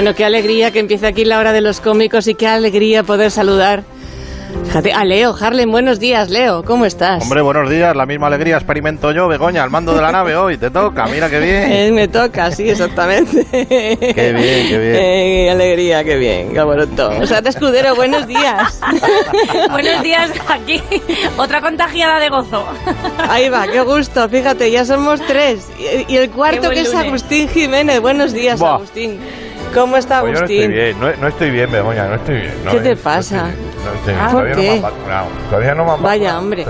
Bueno, qué alegría que empiece aquí la hora de los cómicos y qué alegría poder saludar Fíjate, a Leo, Harlem, buenos días, Leo, ¿cómo estás? Hombre, buenos días, la misma alegría experimento yo, Begoña, al mando de la nave hoy, te toca, mira qué bien. Eh, me toca, sí, exactamente. qué bien, qué bien. Eh, qué alegría, qué bien, qué bonito. O sea, Escudero, buenos días. buenos días, aquí, otra contagiada de gozo. Ahí va, qué gusto, fíjate, ya somos tres. Y, el cuarto que es Agustín Jiménez, buenos días, Agustín. ¿Cómo está Agustín? Pues yo no estoy bien, no, estoy bien, Begoña, no estoy bien. ¿Qué te pasa? No estoy bien, ¿Por qué? Todavía no me han Vaya, hombre.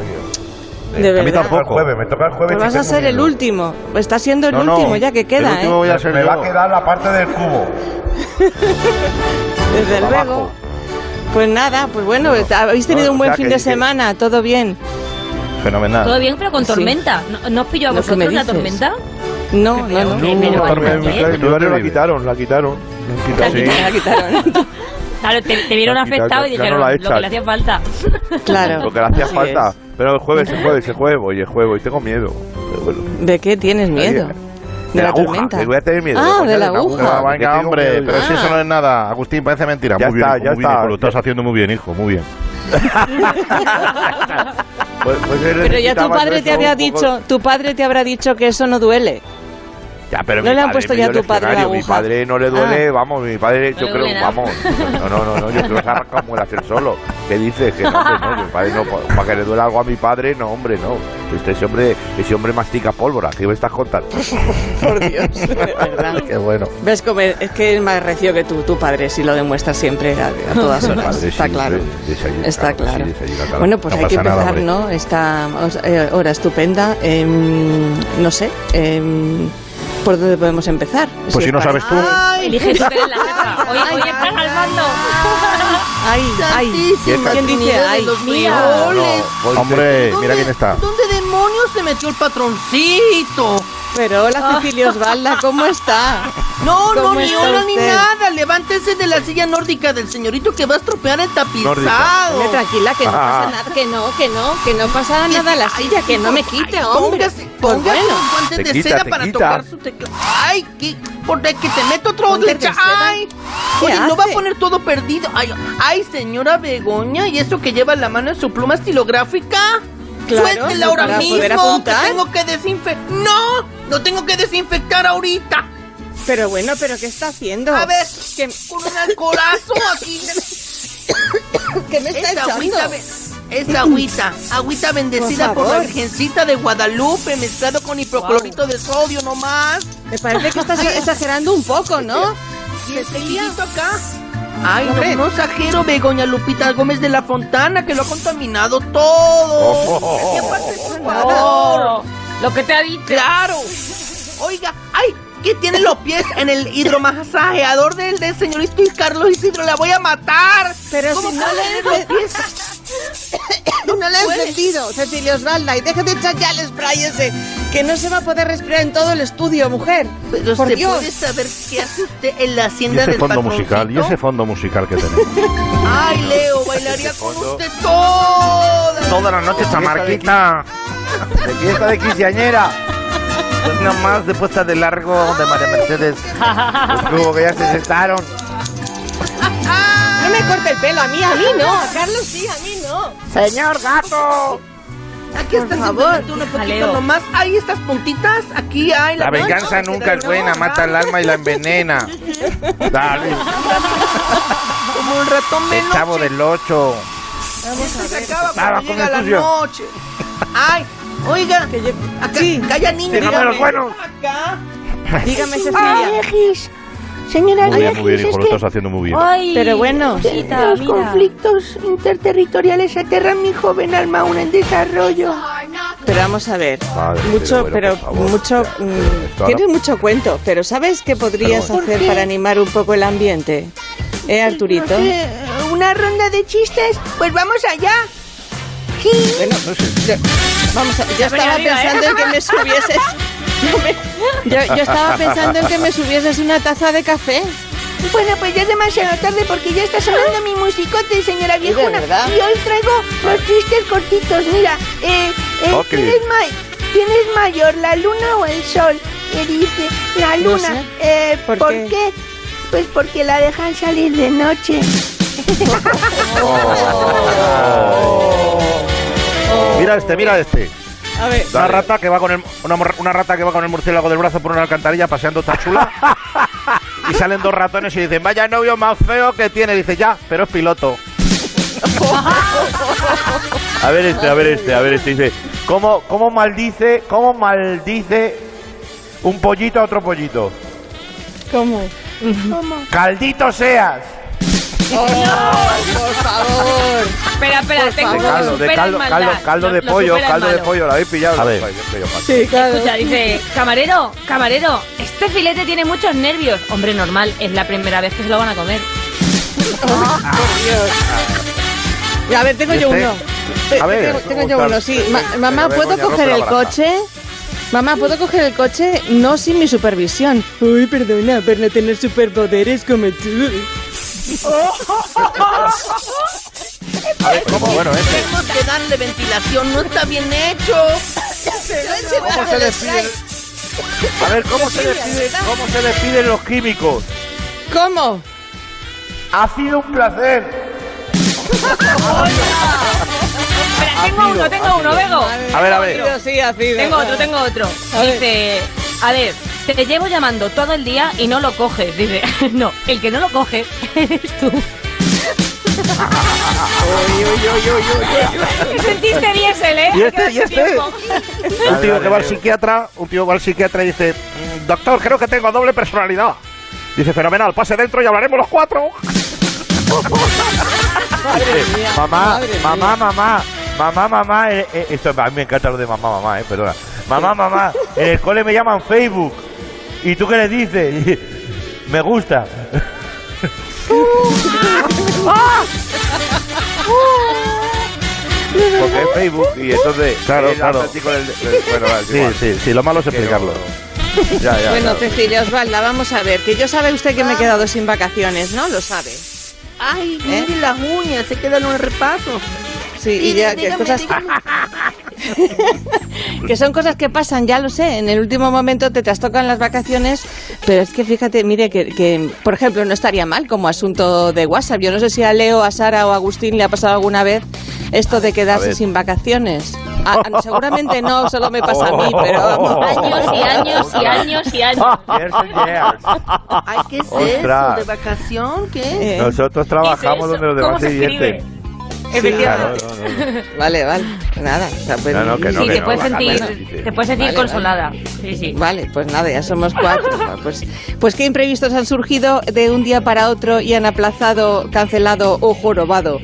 De verdad. A mí tampoco. El jueves, me toca el jueves. Pero vas a ser el último. Está siendo el último ya que queda, el ¿eh? Voy a ser me va a quedar la parte del cubo. Desde luego. Pues nada, pues bueno, habéis tenido un buen fin de semana, todo bien. Fenomenal. Todo bien, pero con tormenta. ¿No, os pilló a vosotros la tormenta? No, no, no. Mi barrio la quitaron, la quitaron. La quitaron. Claro, te, vieron afectado y dijeron lo que le hacía falta. Claro. Lo que le hacía falta. Pero el jueves, el jueves, el jueves, oye, el jueves, y tengo miedo. ¿De qué tienes miedo? De, la, tormenta. voy a tener miedo. Ah, de la aguja. venga, hombre, pero si eso no es nada. Agustín, parece mentira. Ya muy está, bien, ya muy está. Bien, lo estás haciendo muy bien, hijo, muy bien. pues, pues pero ya tu padre te había dicho, tu padre te habrá dicho que eso no duele. Ya, pero no le han puesto ya a tu padre la aguja. Mi padre no le duele, ah. vamos, mi padre, yo creo, vamos. No, no, no, no, yo creo que se ha arrancado muelas él solo. ¿Qué dices? Que no, no, mi padre no, para que le duele algo a mi padre, no, hombre, no. Este, ese hombre, ese hombre mastica pólvora, ¿qué me estás contando? Por Dios, verdad. Qué bueno. Ves como es que es más recio que tu, tu padre, si lo demuestra siempre a, todas horas. Está claro. Está claro. Bueno, pues hay que empezar, ¿no? Esta eh, hora estupenda. Eh, no sé. Eh, ¿Por dónde podemos empezar? Pues si, no sabes tú. Elige tú en la jefa. Oye, oye, estás al mando. Ay, ay. ¿Quién dice ay? Mira. hombre, mira quién está. ¿Dónde demonios se metió el patroncito? Pero hola ah. Cecilia Osvalda, ¿cómo está? No, no, ni hola ni nada. Levántese de la silla nórdica del señorito que va a estropear el tapizado. tranquila, que no pasa ah. nada, que no, que no, que no pasa nada la silla, que no me quite, hombre. Póngase, pues póngase bueno. un guante de seda para tocar su teclado. Ay, ¿qué? ¿Por qué que te meto otro leche? Ay, oye, no va a poner todo perdido. Ay, ay, señora Begoña, ¿y eso que lleva la mano en su pluma estilográfica? Claro, Suéltela ahora mismo, que tengo que desinfectar. ¡No! ¡No tengo que desinfectar ahorita! Pero bueno, ¿pero qué está haciendo? A ver, que... con un alcoholazo aquí. ¿Qué me está echando? Agüita, esta agüita, agüita bendecida por, la Virgencita de Guadalupe, mezclado con hipoclorito de sodio nomás. Me parece que estás exagerando un poco, ¿no? ¿Y el acá? Ay, no, no, exagero, Begoña Lupita Gómez de la Fontana, que lo ha contaminado todo. ¿Qué pasa, oh, Lo que te ha dicho. Claro. Oiga, ay, ¿qué tiene los pies en el hidromasajeador del, del señorito Carlos Isidro? La voy a matar. Pero si no le los pies. no le he entendido, Cecilia Osvalda, y déjate echar ya el spray ese, que no se va a poder respirar en todo el estudio, mujer. Pero Por ¿se Dios. puede saber qué hace usted en la hacienda ¿Y ese del fondo musical, y ese fondo musical que tenemos. Ay, Leo, bailaría con usted toda toda la noche, chamarquita. De fiesta de quinceañera. Pues nomás después está de largo de María Mercedes. Los que ya se sentaron me corte el pelo, a mí, a mí no. A Carlos sí, a mí no. Señor gato. Aquí está favor, un poquito nomás. Ahí estas puntitas, aquí hay la, venganza nunca es buena, mata el alma y la envenena. Dale. Como un ratón menos. El chavo del 8. Vamos a ver. Se acaba cuando llega la noche. Ay, oiga, acá, sí. calla niña. Dígame los buenos. Acá. Dígame, Cecilia. Señora muy bien, muy bien, lo estás haciendo muy bien. pero bueno, los conflictos interterritoriales aterran mi joven alma aún en desarrollo. Pero vamos a ver, mucho, pero, mucho, mm, tienes mucho cuento, pero ¿sabes qué podrías hacer para animar un poco el ambiente? ¿Eh, Arturito? ¿Una ronda de chistes? Pues vamos allá. Bueno, no sé. Vamos a, yo estaba pensando en que me subieses yo, estaba pensando en que me subieses una taza de café. Bueno, pues ya es demasiado tarde porque ya está sonando mi musicote, señora viejuna. Y hoy traigo los chistes cortitos. Mira, eh, eh ¿quién, es mayor, la luna o el sol? Me dice, la luna. Eh, ¿Por, qué? Pues porque la dejan salir de noche. Mira este, mira este. A ver. Una rata que va con el, una, rata que va con el murciélago del brazo por una alcantarilla paseando tan chula. y salen dos ratones y dicen, vaya novio más feo que tiene. Dice, ya, pero es piloto. a ver este, a ver este, a ver este. Dice, ¿cómo, cómo maldice, cómo maldice un pollito a otro pollito? ¿Cómo? ¿Cómo? Caldito seas. Oh, por favor. Espera, espera, tengo caldo, de caldo, caldo, caldo de pollo, caldo de pollo, ¿lo habéis pillado? A ver. Sí, claro. Escucha, dice, camarero, camarero, este filete tiene muchos nervios. Hombre, normal, es la primera vez que se lo van a comer. Oh, Dios. A ver, tengo yo uno. A ver, tengo, yo uno, sí. mamá, ¿puedo coger el coche? Mamá, ¿puedo coger el coche? No sin mi supervisión. Uy, perdona, por no tener superpoderes como tú. A ver, ¿cómo? Bueno, este. Tenemos que darle ventilación, no está bien hecho. ¿Cómo se despiden? A ver, ¿cómo se despiden, cómo se despiden los químicos? ¿Cómo? Ha sido un placer. Espera, tengo uno, tengo uno, Vego. A ver, a ver. Sí, ha sido. Tengo otro, tengo otro. Dice, a ver, te llevo llamando todo el día y no lo coges. Dice, no, el que no lo coge eres tú. uy, uy, uy, uy, uy, Sentiste diésel, ¿eh? ¿Y este? ¿Y este? un tío que va al psiquiatra, un tío que va al psiquiatra y dice, mm, doctor, creo que tengo doble personalidad. Dice, fenomenal, pase dentro y hablaremos los cuatro. mamá, mamá, mamá, mamá, mamá, eh, eh, esto a mí me encanta lo de mamá, mamá, eh, perdona. Mamá, mamá, en el cole me llaman Facebook. ¿Y tú qué le dices? me gusta. Porque es Facebook y entonces. Claro, claro. sí, sí, sí, lo malo es explicarlo. bueno, Cecilia Osvalda, vamos a ver, que yo sabe usted que me he quedado sin vacaciones, ¿no? Lo sabe. Ay, ¿Eh? mire las uñas, se quedan en el repaso. Sí, y ya, que cosas... que son cosas que pasan, ya lo sé. En el último momento te trastocan las vacaciones, pero es que fíjate, mire, que, que, por ejemplo, no estaría mal como asunto de WhatsApp. Yo no sé si a Leo, a Sara o a Agustín le ha pasado alguna vez esto de quedarse sin vacaciones. Ah, ah, seguramente no, solo me pasa a mí, pero vamos. Años y años y años y años. Ay, ¿qué es eso? ¿De vacación? ¿Qué? Eh. Nosotros trabajamos donde los demás se Vale, vale. Nada. Pues, no, que no, sí, te, puedes sentir, te puedes sentir consolada. Sí, sí. Vale, pues nada, ya somos cuatro. pues, pues qué imprevistos han surgido de un día para otro y han aplazado, cancelado o jorobado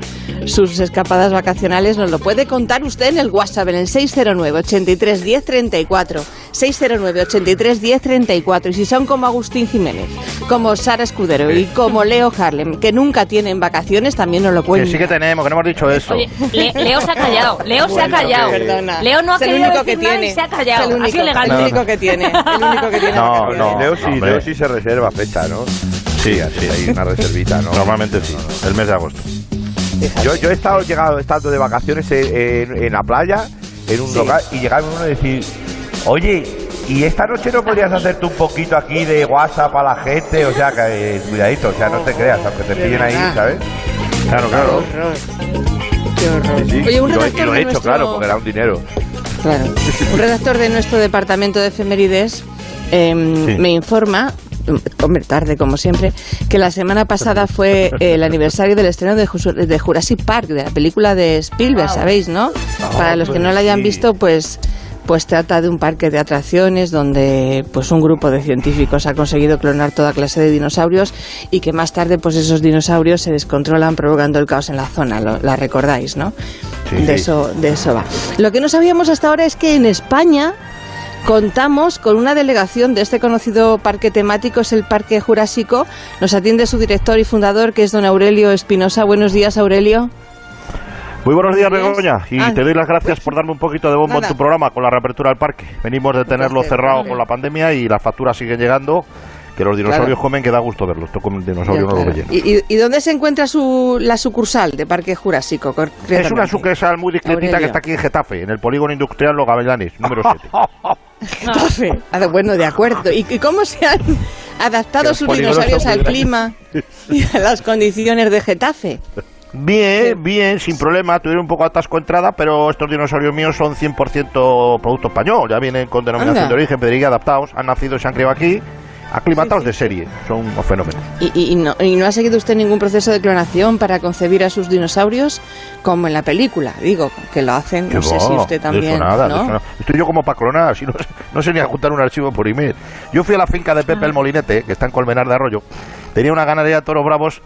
sus escapadas vacacionales. Nos lo puede contar usted en el WhatsApp, en el 609 83 10 34. 609 83 10 34. Y si son como Agustín Jiménez, como Sara Escudero y como Leo Harlem, que nunca tienen vacaciones, también nos lo pueden. Que sí que tenemos, que no hemos dicho eso. Leo se ha callado. Leo se ha callado. Perdona. Leo no ha es el único que tiene. se ha callado. Es el único, el único que tiene. El único que tiene. No, no. Leo sí, Leo sí se reserva fecha, ¿no? Sí, así, hay una reservita, ¿no? Normalmente sí, el mes de agosto. Yo, yo he estado llegado, estando de vacaciones en, en, la playa, en un local, y llegaba uno a decir, oye, ¿y esta noche no podrías hacerte un poquito aquí de WhatsApp a la gente? O sea, que eh, cuidadito, o sea, no te creas, aunque te pillen ahí, ¿sabes? Claro, claro. Qué horror. Oye, un redactor y lo, he hecho, claro, porque era un dinero. Claro. Un redactor de nuestro departamento de efemérides em, me informa hombre, tarde como siempre, que la semana pasada fue el aniversario del estreno de, Jurassic Park, de la película de Spielberg, ¿sabéis, no? Para los que no la hayan visto, pues pues trata de un parque de atracciones donde pues un grupo de científicos ha conseguido clonar toda clase de dinosaurios y que más tarde pues esos dinosaurios se descontrolan provocando el caos en la zona, la recordáis, ¿no? de eso de eso va. Lo que no sabíamos hasta ahora es que en España contamos con una delegación de este conocido parque temático, es el Parque Jurásico. Nos atiende su director y fundador, que es don Aurelio Espinosa. Buenos días, Aurelio. Muy buenos días, Begoña, y ah. te doy las gracias por darme un poquito de bombo en tu programa con la reapertura del parque. Venimos de tenerlo cerrado con la pandemia y las facturas siguen llegando que los dinosaurios comen que da gusto verlos. Toco dinosaurio no lo ¿Y, ¿Y, dónde se encuentra su, la sucursal de Parque Jurásico? Es una sucursal muy discretita que está aquí en Getafe, en el polígono industrial Los Gavilanes, número 7. Getafe. Ah, bueno, de acuerdo. ¿Y, cómo se han adaptado sus dinosaurios al clima y a las condiciones de Getafe. Bien, bien, sin problema. Tuvieron un poco atasco entrada, pero estos dinosaurios míos son 100% producto español. Ya vienen con denominación de origen, pediría adaptados. Han nacido y se han criado aquí aclimatados de serie, son un fenómeno. ¿Y, no, ¿Y, no, ha seguido usted ningún proceso de clonación para concebir a sus dinosaurios como en la película? Digo, que lo hacen, no sé si usted también. nada, Estoy yo como para clonar, si no, no, sé ni juntar un archivo por email. Yo fui a la finca de Pepe el Molinete, que está en Colmenar de Arroyo, tenía una ganadería de toros bravos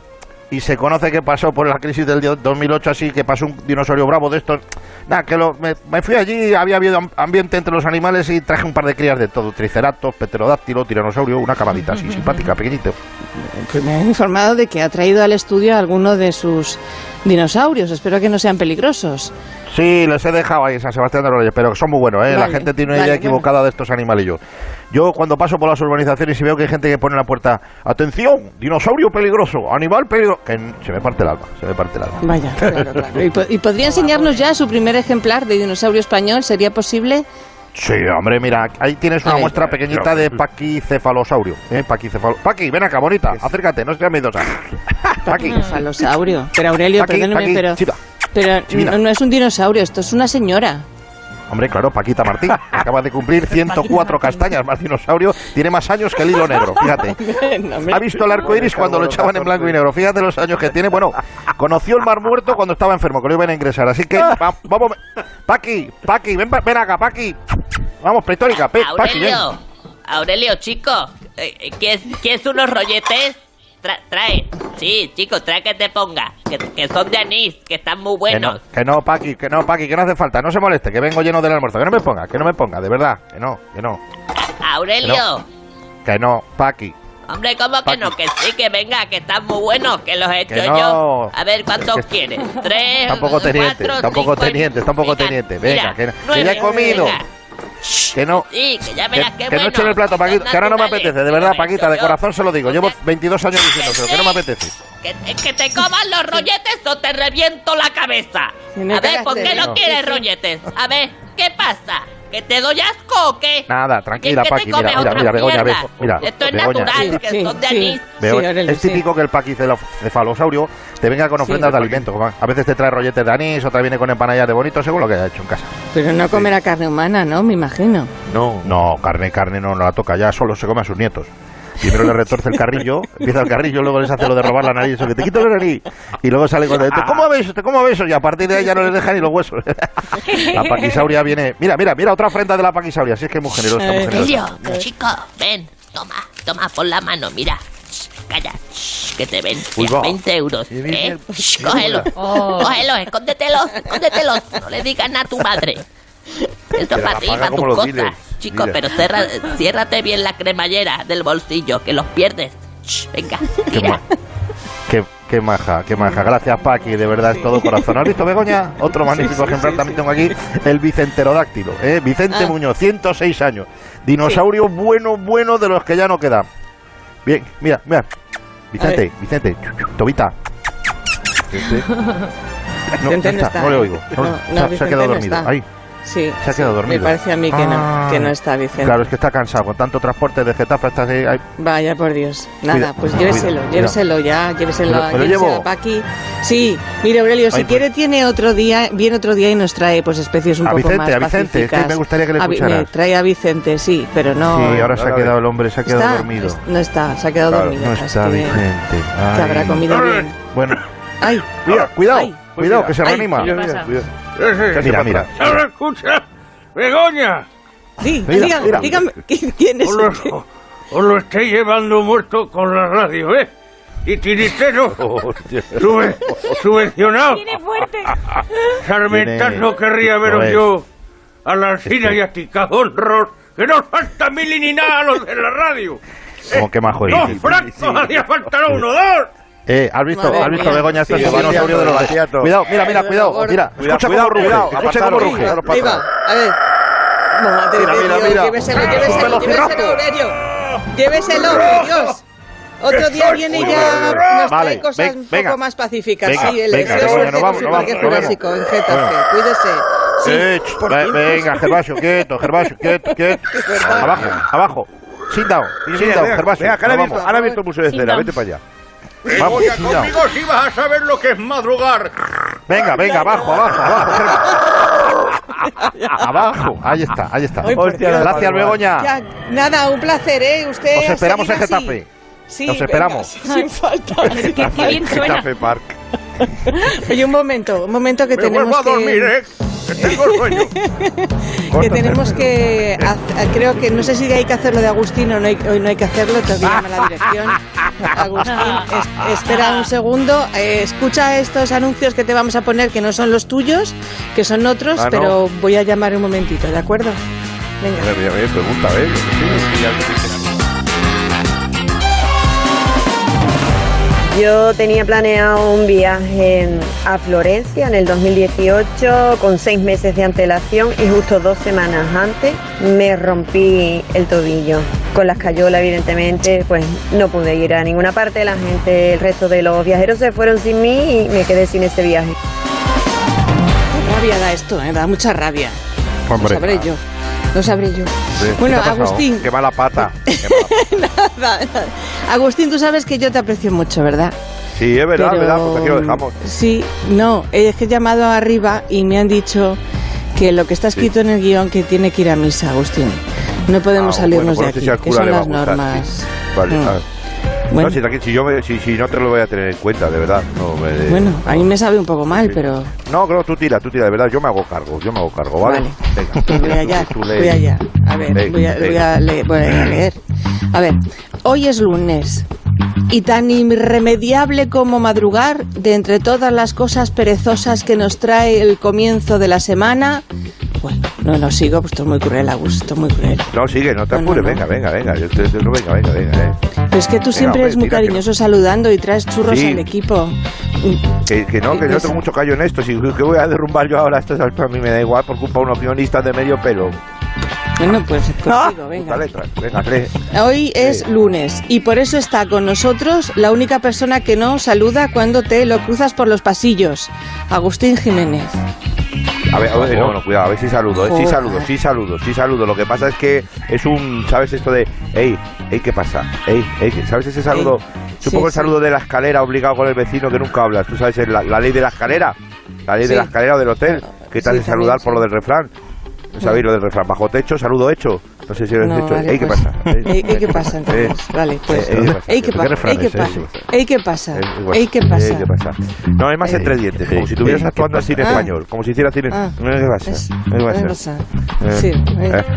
y se conoce que pasó por la crisis del 2008 así, que pasó un dinosaurio bravo de estos. Nada, que lo, me, fui allí, había habido ambiente entre los animales y traje un par de crías de todo, triceratops, pterodáctilo, tiranosaurio, una camadita así, simpática, pequeñito. Pues me han informado de que ha traído al estudio alguno de sus dinosaurios, espero que no sean peligrosos. Sí, les he dejado ahí San Sebastián de Reyes, pero son muy buenos, ¿eh? la gente tiene una idea equivocada de estos animalillos. Yo cuando paso por las urbanizaciones y veo que hay gente que pone en la puerta, atención, dinosaurio peligroso, animal peligroso, que se me parte el alma, se me parte el alma. Vaya, claro, claro. ¿Y, podría enseñarnos ya su primer ejemplar de dinosaurio español? ¿Sería posible? Sí, hombre, mira, ahí tienes una muestra pequeñita de paquicefalosaurio. ¿eh? Paquicefalo... Paqui, ven acá, bonita, acércate, no seas miedosa. Paqui. Cefalosaurio. Pero Aurelio, perdóneme, pero... Pero no, es un dinosaurio, esto es una señora. Hombre, claro, Paquita Martín. Acaba de cumplir 104 castañas, más dinosaurio. Tiene más años que el hilo negro, fíjate. Ha visto el arco iris cuando lo echaban en blanco y negro. Fíjate los años que tiene. Bueno, conoció el mar muerto cuando estaba enfermo, que lo iban a ingresar. Así que, vamos. Paqui, Paqui, ven, ven acá, Paqui. Vamos, pretórica, Aurelio, Aurelio, chico, eh, ¿quieres unos rolletes? Trae. Sí, chicos, trae que te ponga. Que, son de anís, que están muy buenos. Que no, Paqui, que no, Paqui, que no hace falta. No se moleste, que vengo lleno del almuerzo. Que no me ponga, que no me ponga, de verdad. Que no, que no. Aurelio. Que no, Paqui. Hombre, ¿cómo que no? Que sí, que venga, que están muy buenos, que los he hecho yo. A ver, ¿cuántos quieres? Tres, Tampoco teniente, tampoco teniente, tampoco teniente. Venga, que, ya he comido. Que no. Sí, que ya verás que, que no echen el plato, Paquita. Que ahora no me apetece, de verdad, Paquita, de corazón se lo digo. Llevo 22 años diciendo que no me apetece. Que, que te coman los rolletes o te reviento la cabeza. A ver, ¿por qué no quieres rolletes? A ver, ¿qué pasa? ¿Que te doy asco o qué? Nada, tranquila, Paqui. Mira, mira, mira, Begoña, mira. Esto es natural, que son de anís. es típico que el Paqui cefalosaurio te venga con ofrendas de alimentos. A veces te trae rolletes de anís, otra viene con empanadillas de bonito, según lo que haya hecho en casa. Pero no comerá carne humana, ¿no? Me imagino. No, no, carne, carne no, no la toca ya, solo se come a sus nietos. Primero le retorce el carrillo, empieza el carrillo, luego les hace lo de robar la nariz, eso que te quito la nariz. Y luego sale con el, ¿cómo ves? ¿Cómo ves? Y a partir de ahí ya no les deja ni los huesos. la paquisauria viene. Mira, mira, mira otra ofrenda de la paquisauria. Si es que es muy generosa. Muy generosa. chico, ven, toma, toma, pon la mano, mira. Calla, que te ven. 20 euros. ¿eh? cógelo, oh. cógelo, escóndetelos, escóndetelos. No le digas nada a tu madre. Esto es para ti, para tus cosas. Chico, pero cierra, ciérrate bien la cremallera del bolsillo, que los pierdes. venga, mira. Qué, qué, maja, qué maja. Gracias, Paqui, de verdad es todo corazón. ¿Has visto, Begoña? Otro magnífico ejemplar también tengo aquí, el bicenterodáctilo. ¿eh? Vicente ah. Muñoz, 106 años. Dinosaurio bueno, bueno de los que ya no quedan. Bien, mira, mira. Vicente, Vicente, Tobita. No, está, no le oigo. se, ha quedado dormido. Ahí. Sí, se ha quedado dormido. Me parece a mí que no, que no ah. está Vicente. Claro, es que está cansado con tanto transporte de Getafe hasta así. Vaya por Dios. Nada, pues lléveselo, lléveselo ya, lléveselo, a llevo. Paqui. Sí, mire Aurelio, si quiere tiene otro día, viene otro día y nos trae pues especies un a poco Vicente, más A Vicente, sí, me gustaría que le escucharas. Me trae a Vicente, sí, pero no. Sí, ahora se ha quedado el hombre, se ha quedado dormido. No está, se ha quedado dormido. No está Vicente. Que habrá comido bien. Bueno. Ay, cuidado, cuidado, cuidado, que se reanima. Mira, mira. escucha? ¡Begoña! Sí, dígame, dígame, ¿quién es os lo, os lo estoy llevando muerto con la radio, ¿eh? Y tiritero, sube, subvencionado. Tiene fuerte. Sarmentas no querría veros yo a la Alcina y a Ticadonros, que no falta mil ni nada a los de la radio. ¿Cómo que majo ¡Dos francos! ¡Hacía falta uno, dos! Eh, ¿has visto, ¿has visto Begoña este dinosaurio de los Cuidado, mira, mira, cuidado, mira, escucha cómo ruge, escucha cómo ruge. a ver. Mira, mira, mira. Lléveselo, lléveselo, lléveselo, Aurelio. Lléveselo, Dios. Otro día viene y ya nos trae cosas un poco más pacíficas. Sí, el venga, suerte no vamos, no vamos, Jurásico en Getafe. Cuídese. Sí, venga, Gervasio, quieto, Gervasio, quieto, quieto. Abajo, abajo. Sit down, sit down, Gervasio. Venga, ahora he visto el Museo de Cera, vete para allá. Vamos, ya conmigo si vas a saber lo que es madrugar. Venga, venga, abajo, abajo, abajo. abajo, ahí está, ahí está. Gracias, Begoña. nada, un placer, ¿eh? Usted Nos esperamos en Getafe. Sí, Nos esperamos. sin falta. Qué bien suena. Getafe Park. Oye, un momento, un momento que Me tenemos a dormir, ¿eh? Que tengo sueño. que tenemos que, creo que, no sé si hay que hacerlo de Agustín o no hay, hoy no hay que hacerlo, te llama la dirección. Agustín, espera un segundo, eh, escucha estos anuncios que te vamos a poner que no son los tuyos, que son otros, ah, pero voy a llamar un momentito, ¿de acuerdo? Venga. pregunta, ¿eh? Yo tenía planeado un viaje a Florencia en el 2018 con seis meses de antelación y justo dos semanas antes me rompí el tobillo. Con la escayola, evidentemente, pues no pude ir a ninguna parte. La gente, el resto de los viajeros se fueron sin mí y me quedé sin ese viaje. Qué rabia da esto, ¿eh? da mucha rabia. Lo sabré yo. Lo sabré yo. bueno, Agustín. Qué mala pata. nada, Agustín, tú sabes que yo te aprecio mucho, ¿verdad? Sí, es verdad, verdad, porque aquí lo dejamos. Sí, no, es que he llamado arriba y me han dicho que lo que está escrito en el guion que tiene que ir a misa, Agustín. No podemos ah, salirnos de aquí, que son las normas. Vale, mm. Bueno. No, si, yo si, no te lo voy a tener en cuenta, de verdad. bueno, a mí me sabe un poco mal, pero... No, creo, tú tira, tú tira, de verdad, yo me hago cargo, yo me hago cargo, ¿vale? vale. Venga, pues voy allá, voy allá. A ver, voy, a, voy, a leer, voy a leer. A ver, hoy es lunes, y tan irremediable como madrugar, de entre todas las cosas perezosas que nos trae el comienzo de la semana, bueno, no, no sigo, pues esto es muy cruel, Agus, esto es muy cruel. No, sigue, no te apures, venga, venga, venga, yo te, venga, venga, venga. Eh. Pero es que tú siempre eres muy cariñoso saludando y traes churros al equipo. Que, que no, que yo tengo mucho callo en esto, si que voy a derrumbar yo ahora, esto a mí me da igual por culpa de un opinionista de medio pelo. Bueno, pues consigo, venga. venga Hoy es lunes y por eso está con nosotros la única persona que no saluda cuando te lo cruzas por los pasillos, Agustín Jiménez. A ver, a ver, no, no, cuidado, a ver si saludo, eh, sí saludo, sí saludo, sí saludo. Lo que pasa es que es un, ¿sabes esto de, hey, hey, ¿qué pasa? Hey, hey, ¿sabes ese saludo? es un poco el saludo de la escalera obligado con el vecino que nunca hablas. ¿Tú sabes la, ley de la escalera? La ley de la escalera o del hotel, que te hace saludar por lo del refrán. ¿Sabéis lo del refrán? Bajo techo, saludo hecho. No sé si lo has hecho. Vale, ¿qué pasa? ¿Ey, ¿qué pasa entonces? vale, pues. ¿Ey, qué pasa? ¿Ey, qué pasa? ¿Ey, qué pasa? ¿Ey, qué pasa? ¿qué pasa? No, es más entre dientes, como si estuvieras actuando así en español, como si hicieras cine. ¿Qué pasa? ¿Qué pasa? Sí.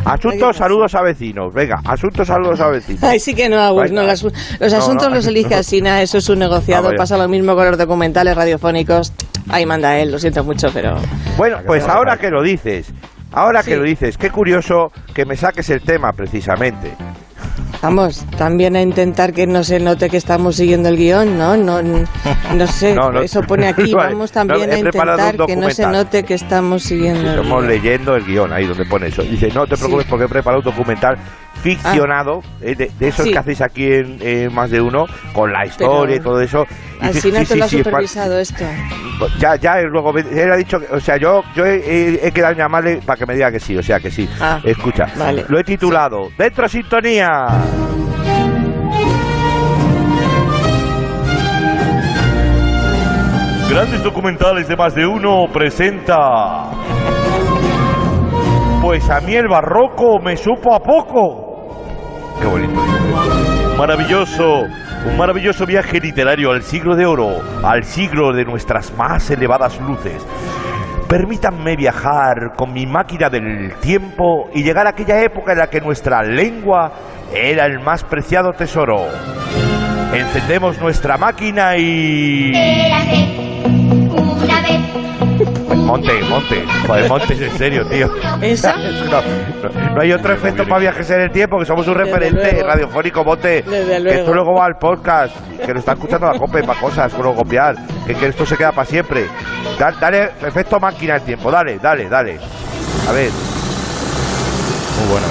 Asuntos, saludos a vecinos. Venga, asuntos, saludos a vecinos. Ay, sí que no, Agus. No, los asuntos los elige Asina, eso es un negociado. Pasa lo mismo con los documentales radiofónicos. Ahí manda él, lo siento mucho, pero. Bueno, pues ahora que lo dices, Ahora que lo dices, qué curioso que me saques el tema precisamente. Vamos, también a intentar que no se note que estamos siguiendo el guion, ¿no? No, no, sé, eso pone aquí. Vamos también a intentar que no se note que estamos siguiendo. estamos leyendo el guion, ahí donde pone eso. Dice, no te preocupes porque he preparado un documental ficcionado, ah. eh, de, esos que hacéis aquí en, Más de Uno, con la historia y todo eso. así no te lo ha supervisado esto. Ya, ya, luego él ha dicho, o sea, yo, yo he, quedado llamarle para que me diga que sí, o sea, que sí. Ah, Escucha, lo he titulado Dentro Sintonía. Grandes documentales de más de uno presenta. Pues a mí el barroco me supo a poco. Qué bonito. Maravilloso, un maravilloso viaje literario al siglo de oro, al siglo de nuestras más elevadas luces. Permítanme viajar con mi máquina del tiempo y llegar a aquella época en la que nuestra lengua era el más preciado tesoro. Encendemos nuestra máquina y... Monte, monte. Joder, monte, en serio, tío. ¿Esa? No, hay otro efecto para viajes en el tiempo, que somos un referente radiofónico, monte. Que tú luego va al podcast, que lo está escuchando la cope para cosas, luego copiar. Que, que, esto se queda para siempre. Dale, efecto máquina del tiempo, dale, dale, dale. A ver. Muy bueno.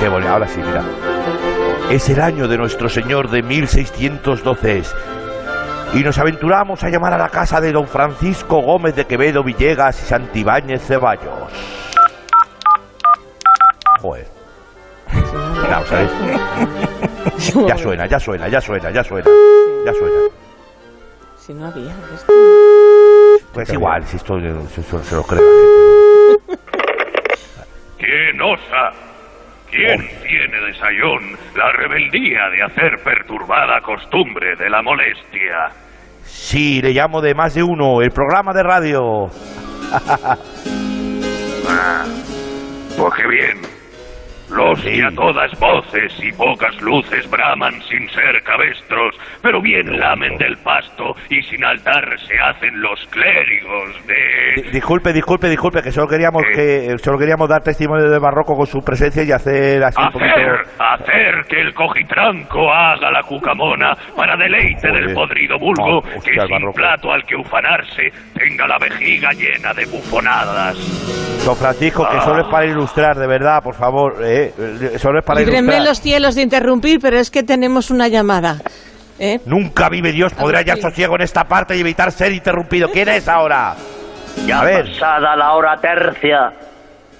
Qué bueno, ahora sí, mira. Es el año de nuestro Señor de 1612 y nos aventuramos a llamar a la casa de don Francisco Gómez de Quevedo Villegas y Santibáñez Ceballos. Joder. Ya suena, ya suena, ya suena, ya suena. Ya suena. Si no había Pues igual, si esto se, lo cree la gente. ¿Quién osa? ¿Quién tiene de sayón la rebeldía de hacer perturbada costumbre de la molestia? Sí, le llamo de más de uno, el programa de radio. ah, pues qué bien. Los y a todas voces y pocas luces braman sin ser cabestros, pero bien lamen del pasto y sin altar se hacen los clérigos de... disculpe, disculpe, disculpe, que solo queríamos que solo queríamos dar testimonio de Barroco con su presencia y hacer así hacer, un poquito... Hacer que el cojitranco haga la cucamona para deleite del podrido vulgo, que sin plato al que ufanarse tenga la vejiga llena de bufonadas. Don Francisco, que solo es para ilustrar, de verdad, por favor, eh, eh, solo es para los cielos de interrumpir, pero es que tenemos una llamada. ¿eh? Nunca vive Dios podrá hallar sosiego en esta parte y evitar ser interrumpido. ¿Quién es ahora? Ya A ver. pasada la hora tercia,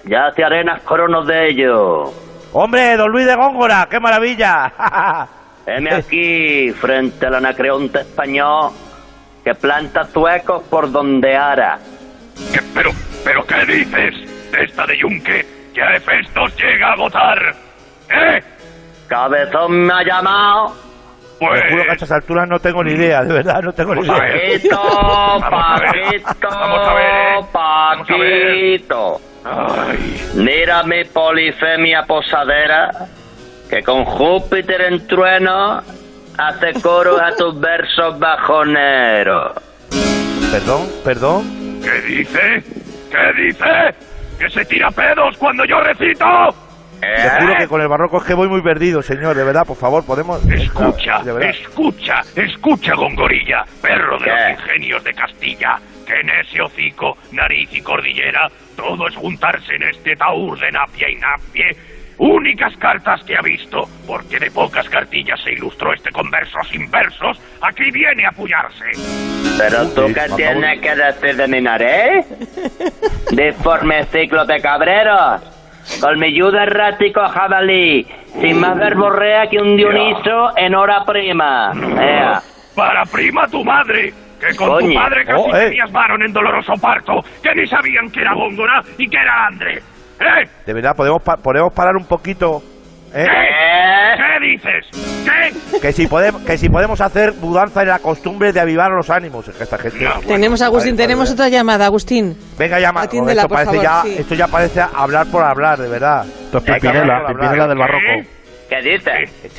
ya te arenas coronos de ello. Hombre, don Luis de Góngora, qué maravilla. Heme aquí, frente al anacreonte español, que planta tuecos por donde ara. pero, pero qué dices? ¿Esta de Yunque ya Hefestos llega a votar. ¿Eh? Cabezón me ha llamado. Pues... juro que a estas alturas no tengo ni idea, de verdad, no tengo ni idea. Paquito, Paquito, Vamos a ver, ¿eh? Paquito. Mira mi polifemia posadera, que con Júpiter en trueno hace coro a tus versos bajoneros. Perdón, perdón. ¿Qué dice? ¿Qué dice? ¡Que se tira pedos cuando yo recito! Te juro que con el barroco es que voy muy perdido, señor. De verdad, por favor, podemos. Escucha, escucha, escucha, Gongorilla, perro de los ingenios de Castilla. Que en ese hocico, nariz y cordillera, todo es juntarse en este taur de napia y napie únicas cartas que ha visto, porque de pocas cartillas se ilustró este converso sin versos, aquí viene a apoyarse. Pero tú qué tienes que decir de mi nariz? Deforme ciclo de cabreros. Colmilludo errático jabalí, sin más verborrea que un Dioniso en hora prima. Para prima tu madre, que con tu padre casi oh, eh. varón en doloroso parto, que ni sabían que era Góngora y que era André. ¿Eh? De verdad, podemos, podemos parar un poquito. ¿Eh? ¿Qué? dices? ¿Qué? Que si podemos, que si podemos hacer mudanza en la costumbre de avivar los ánimos. esta gente. tenemos Agustín, tenemos otra llamada, Agustín. Venga, llama. esto, parece ya, esto ya parece hablar por hablar, de verdad. Esto es Pipinela, del barroco. ¿Qué dice?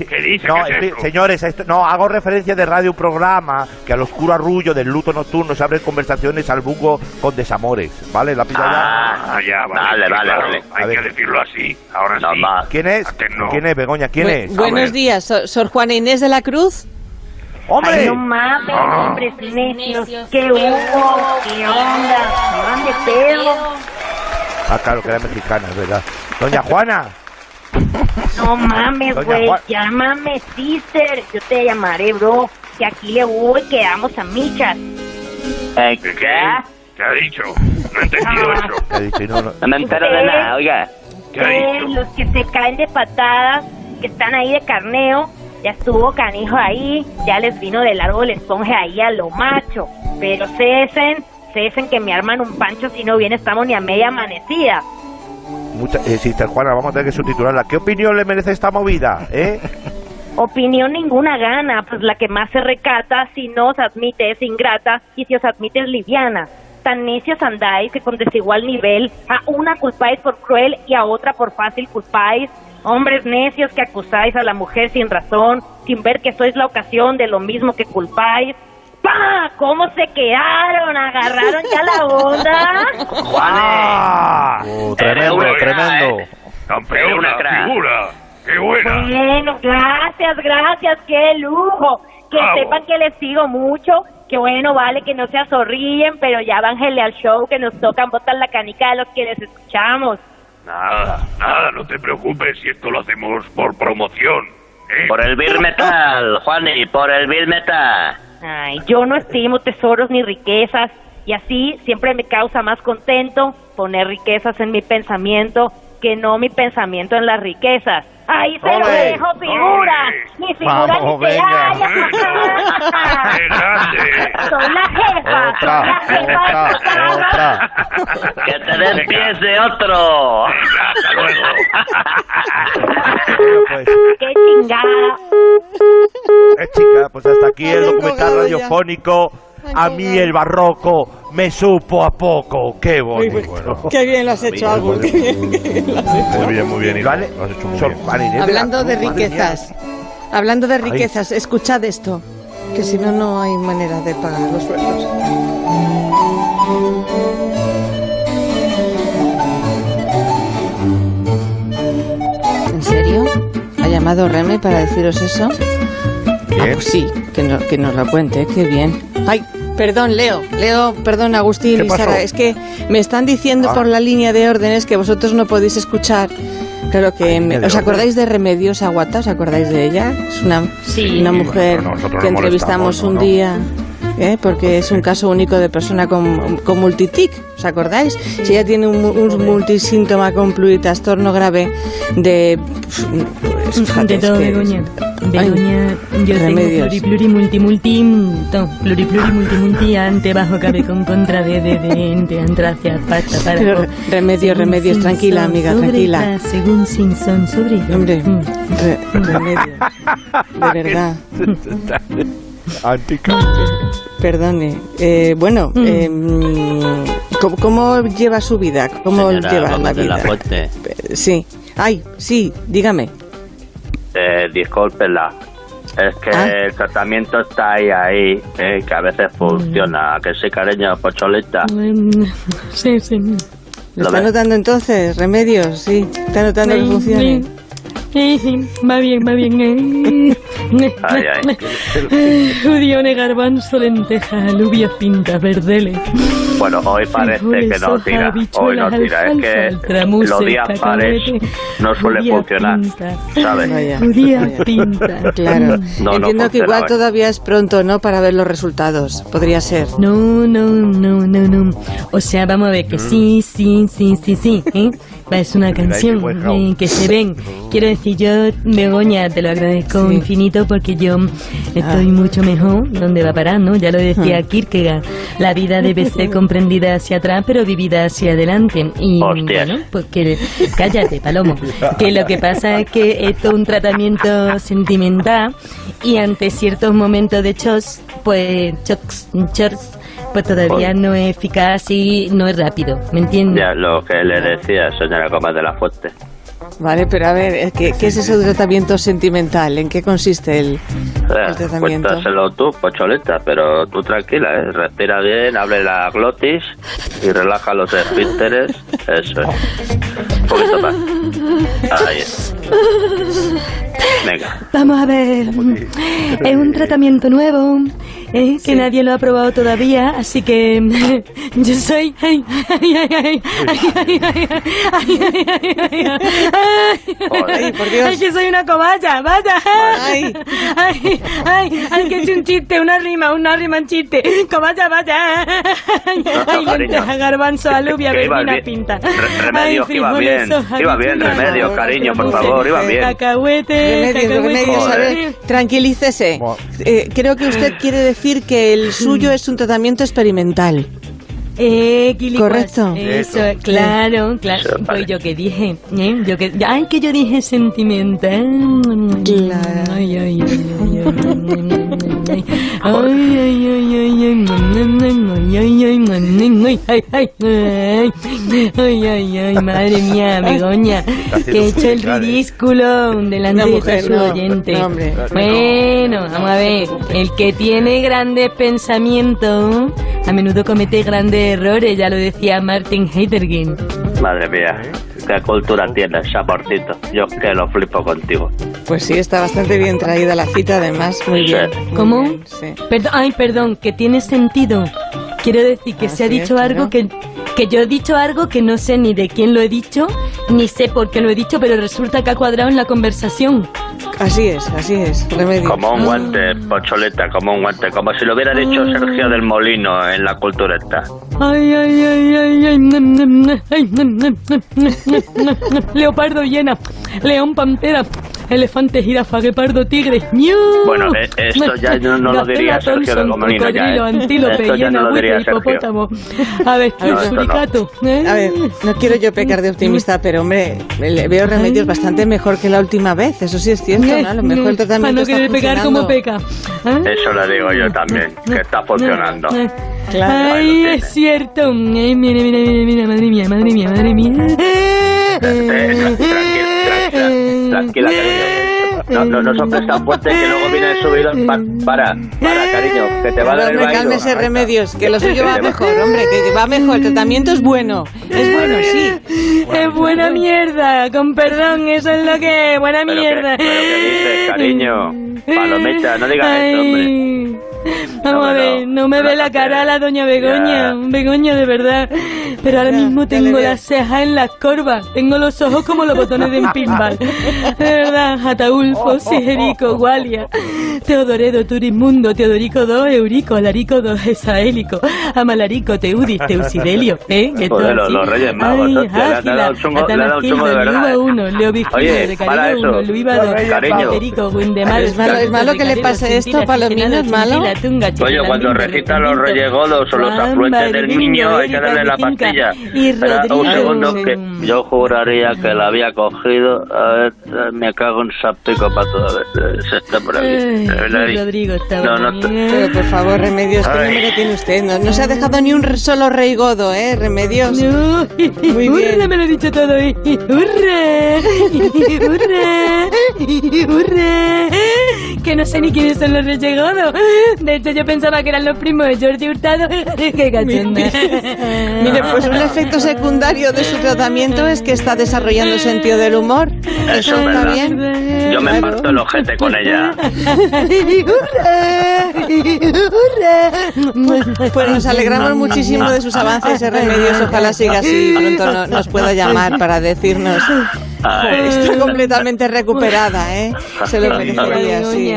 ¿Qué dice? No, señores, esto, no, hago referencia de radio programa que al oscuro arrullo del luto nocturno se abren conversaciones al buco con desamores, ¿vale? La pilla ah, ya. vale. Vale, vale, Hay que decirlo así, ahora sí. ¿Quién es? ¿Quién es, Begoña? ¿Quién es? Buenos días, Sor Juana Inés de la Cruz. ¡Hombre! Ay, no mames, oh. hombres necios. ¡Qué hubo! ¿Qué onda? ¡Mande pedo! Ah, claro, que era mexicana, es verdad. Doña Juana. No mames, güey, llámame sister. Yo te llamaré, bro. Que aquí le voy, quedamos a michas. ¿Eh, ¿Qué? ¿Qué ha dicho? No he entendido ah. eso. ¿Qué ha dicho? No, no. me entero de nada, oiga. ¿Qué ha dicho? Los que se caen de patadas, que están ahí de carneo, ya estuvo canijo ahí, ya les vino del árbol esponje ahí a lo macho. Pero cesen, cesen que me arman un pancho si no bien estamos ni a media amanecida. Mucha, eh, Sister Juana, vamos a tener que subtitularla. ¿Qué opinión le merece esta movida? Eh? Opinión ninguna gana, pues la que más se recata, si no os admite es ingrata y si os admite es liviana. Tan necios andáis que con desigual nivel a una culpáis por cruel y a otra por fácil culpáis. Hombres necios que acusáis a la mujer sin razón, sin ver que sois la ocasión de lo mismo que culpáis. ¡Pa! ¿Cómo se quedaron? ¿Agarraron ya la onda? ¡Ah! Uh, tremendo, tremendo. Eh. Campeona, figura. ¡Qué buena! Bueno, gracias, gracias, qué lujo. Que sepan que les sigo mucho. Que bueno, vale que no se sonríen, pero ya bájenle al show que nos tocan botar la canica de los que les escuchamos. Nada, nada, no te preocupes si esto lo hacemos por promoción. ¿eh? Por el Bill Metal, Juani, por el Bill Metal. Ay, yo no estimo tesoros ni riquezas y así siempre me causa más contento poner riquezas en mi pensamiento que no mi pensamiento en las riquezas. Ahí se lo dejo, figura. Mi figura Vamos, ni venga. Soy la jefa. Otra, la jefa otra, otra. Que te despiece otro. Hasta luego. Pues. Qué chingada. Eh, chica, pues hasta aquí el documental radiofónico a mí el barroco me supo a poco. Qué bonito. Qué bien lo has hecho, algo. Qué bien, Muy bien, muy bien. ¿Vale? Lo has hecho muy bien. Hablando de riquezas. Hablando de riquezas, escuchad esto. Que si no, no hay manera de pagar los sueldos. ¿En serio? ¿Ha llamado Reme para deciros eso? Ah, pues sí, que, que nos lo cuente, qué bien. Ay, perdón, Leo, Leo, perdón, Agustín y Sara, es que me están diciendo ah. por la línea de órdenes que vosotros no podéis escuchar. Claro que ¿os acordáis de Remedios Aguata? ¿Os acordáis de ella? Es una, una mujer que entrevistamos un día. ¿Eh? porque es un caso único de persona con, con multitic, ¿os acordáis? Si ella tiene un, un multisíntoma con pluritrastorno grave de... Pues, de todo, Begoña. Begoña, yo remedios. tengo pluri multi multi no, pluri multi multi ante bajo cabe con contra de de de ente antracia pasta para Pero, remedios remedios tranquila amiga tranquila según Simpson sobre hombre mm. remedios de verdad Perdone. Eh, bueno, mm. eh, ¿cómo, lleva su vida? ¿Cómo lleva la vida? Eh, sí. Ay, sí, dígame. Eh, discúlpela. Es que ah. el tratamiento está ahí, ahí, eh, que a veces funciona. Que sí, cariño, pocholita. Mm, sí, sí. ¿Lo, está notando entonces? ¿Remedios? Sí. ¿Está notando que funciona? Sí, sí, va bien, va bien. Eh. Ay, ay. Judione, garbanzo, lenteja, alubias, pintas, verdeles. Bueno, hoy parece que no tira. Hoy no tira. Es que los días pares no suele funcionar. ¿Sabes? Judía pinta. Claro. Entiendo que igual todavía es pronto, ¿no? Para ver los resultados. Podría ser. No, no, no, no, no. O sea, vamos a ver que sí, sí, sí, sí, sí. ¿eh? Es una canción eh, que se ven. Quiero decir, yo, Begoña, te lo agradezco infinito porque yo estoy ah. mucho mejor donde va a parar, ¿no? Ya lo decía ah. Kierkegaard, la vida debe ser comprendida hacia atrás pero vivida hacia adelante. Y bueno, pues que, cállate, Palomo, que lo que pasa es que esto es un tratamiento sentimental y ante ciertos momentos de chos, pues chos, chos pues todavía no es eficaz y no es rápido, ¿me entiendes? Ya, lo que le decía, señora Comas de la Fuente. Vale, pero a ver, ¿qué, qué es ese tratamiento sentimental? ¿En qué consiste el, eh, tratamiento? Cuéntaselo tú, pocholeta, pero tú tranquila, ¿eh? respira bien, abre la glotis y relaja los esfínteres. Eso es. Un poquito más. Ahí es. Venga. Vamos a ver. Es un tratamiento nuevo ¿eh? que nadie lo ha probado todavía, así que yo soy... Ay, ay, ay, ay, ay, ay, ay, por Dios. Ay, que soy una cobaya, vaya. Ay, ay, ay, ay, que es un chiste, una rima, una rima, un chiste. Cobaya, vaya. Ay, lenteja, garbanzo, alubia, verbena, pinta. Remedio, iba bien, iba bien, remedio, cariño, por favor, iba bien. Cacahuete, remedio, remedio, a ver, tranquilícese. Eh, creo que usted quiere decir que el suyo es un tratamiento experimental. Eh, Correcto. Eso, claro, claro. Pues yo que dije, ¿eh? yo que, ay, que yo dije sentimental. Claro. Ay, ay, ay, ay, ay, ay, ay, ay, ay, ay, madre mía, Begoña, que he hecho el ridículo delante de su oyente. Bueno, vamos a ver, el que tiene grandes pensamientos a menudo comete grandes errores, ya lo decía Martin Heidegger. Madre mía, qué cultura tienes, amorcito. Yo que lo flipo contigo. Pues sí, está bastante bien traída la cita, además, muy bien. ¿Cómo? Sí. ay, perdón, que tiene sentido. Quiero decir que se ha dicho algo que, que yo he dicho algo que no sé ni de quién lo he dicho, ni sé por qué lo he dicho, pero resulta que ha cuadrado en la conversación. Así es, así es, remedio. Como un guante, pocholeta, como un guante, como si lo hubiera dicho Sergio del Molino en la cultureta. Ay, ay, ay, ay, ay, Leopardo llena, león pantera, elefante, jirafa, guepardo, tigre. Bueno, eh, esto ya no, no lo diría Sergio del Molino. Ya, ¿eh? antílope, llena, no hipopótamo. A ver, suricato. ¿eh? A ver, no quiero yo pecar de optimista, pero hombre, le veo remedios bastante mejor que la última vez. Eso sí es cierto, ¿no? A lo mejor el tratamiento Para no querer pecar como peca. Eso lo digo yo también, que está funcionando. Claro. Ay, es cierto. Ay, mira, mira, mira, mira, madre mía, madre mía, madre mía. tranquila, tranquila, No, no, no soples tan fuerte que luego viene el subido. para, para, cariño, que te va a dar el baile. cálmese, remedios, que lo suyo va mejor, hombre, que va mejor. El tratamiento es bueno, es bueno, sí. Es buena mierda, con perdón, eso es lo que es, buena mierda. ¿Pero qué dices, cariño? Palomita, no digas eso, hombre. Vamos a ver, no me ve la cara la doña Begoña, Begoña de verdad. Pero ahora mismo tengo las cejas en las corvas, tengo los ojos como los botones de un pinball. De verdad, Ataulfo, Sigerico, Gualia, Teodoredo, Turismundo, Teodorico II, Eurico, Alarico II, Esaélico, Amalarico, Teudis, Teusidelio, ¿eh? Que Joder, los, los Reyes Magos, Ay, hostia, le ha dado un chungo, le ha dado un chungo de verdad. Luiva 1, Leovigilio, de Cariño 1, Luiva 2, Paterico, Guindemar. Es malo, es malo que le pase esto, Palomino, es malo. Oye, cuando recitan los reyes godos o los afluentes del niño, hay que darle la pastilla. Espera un segundo, que yo juraría que la había cogido. A ver, me cago en saptico para toda vez. Se está por aquí. Rodrigo está no, no, Pero por favor, Remedios, ¿qué número tiene usted? No, no se ha dejado ni un solo rey godo, ¿eh, Remedios? No. Muy bien. me lo he dicho todo. ¡Hurra! ¡Hurra! ¡Hurra! Que no sé ni quiénes son los reyes godos. De hecho, yo pensaba que eran los primos de Jordi Hurtado. ¡Qué cachonda! Mire, pues un efecto secundario de su tratamiento es que está desarrollando sentido del humor. Eso, es está bien. Yo me parto el ojete con ella. Pues nos alegramos muchísimo de sus avances y remedios. Ojalá siga así y pronto nos pueda llamar para decirnos Estoy completamente recuperada, ¿eh? Se lo merecería, sí.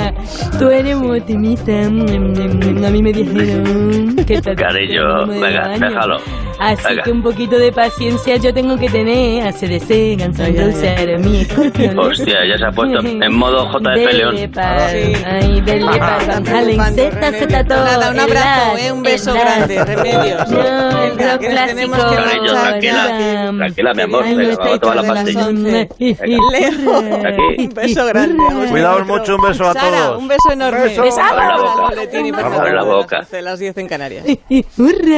Tú eres muy optimista. A mí me dijeron que te Cariño, venga, déjalo. Así que un poquito de paciencia yo tengo que tener. ACDC, Guns N' Roses, mi. Hostia, ya se ha puesto en modo JF León. Ay, del Leopard, Z, Z, todo. Nada, un abrazo, ¿eh? Un beso grande, remedios. No, el rock clásico. Cariño, tranquila, tranquila, mi amor. Venga, a toda la pastilla. Lejos. Un beso grande. Cuidado mucho, un beso a todos. Un beso enorme. Beso. Abre la boca. Abre la boca. Hace las 10 en Canarias. ¡Hurra!